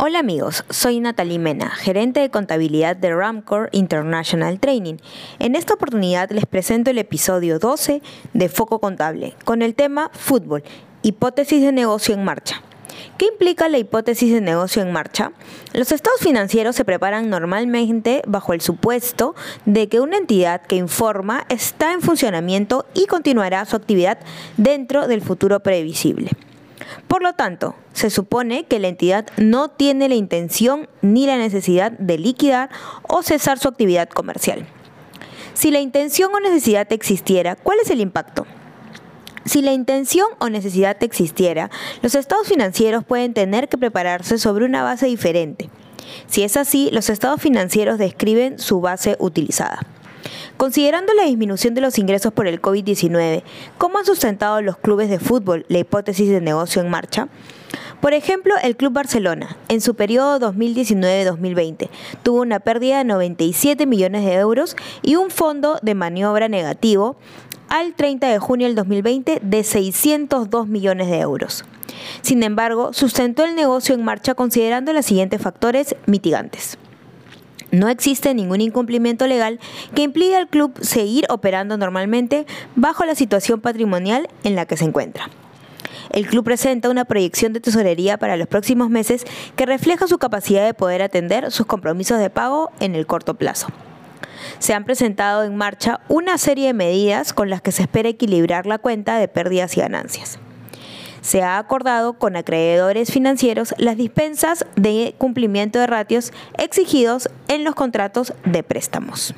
Hola amigos, soy Natalie Mena, gerente de contabilidad de Ramcore International Training. En esta oportunidad les presento el episodio 12 de Foco Contable con el tema Fútbol, hipótesis de negocio en marcha. ¿Qué implica la hipótesis de negocio en marcha? Los estados financieros se preparan normalmente bajo el supuesto de que una entidad que informa está en funcionamiento y continuará su actividad dentro del futuro previsible. Por lo tanto, se supone que la entidad no tiene la intención ni la necesidad de liquidar o cesar su actividad comercial. Si la intención o necesidad existiera, ¿cuál es el impacto? Si la intención o necesidad existiera, los estados financieros pueden tener que prepararse sobre una base diferente. Si es así, los estados financieros describen su base utilizada. Considerando la disminución de los ingresos por el COVID-19, ¿cómo han sustentado los clubes de fútbol la hipótesis de negocio en marcha? Por ejemplo, el Club Barcelona, en su periodo 2019-2020, tuvo una pérdida de 97 millones de euros y un fondo de maniobra negativo al 30 de junio del 2020 de 602 millones de euros. Sin embargo, sustentó el negocio en marcha considerando los siguientes factores mitigantes. No existe ningún incumplimiento legal que impida al club seguir operando normalmente bajo la situación patrimonial en la que se encuentra. El club presenta una proyección de tesorería para los próximos meses que refleja su capacidad de poder atender sus compromisos de pago en el corto plazo. Se han presentado en marcha una serie de medidas con las que se espera equilibrar la cuenta de pérdidas y ganancias se ha acordado con acreedores financieros las dispensas de cumplimiento de ratios exigidos en los contratos de préstamos.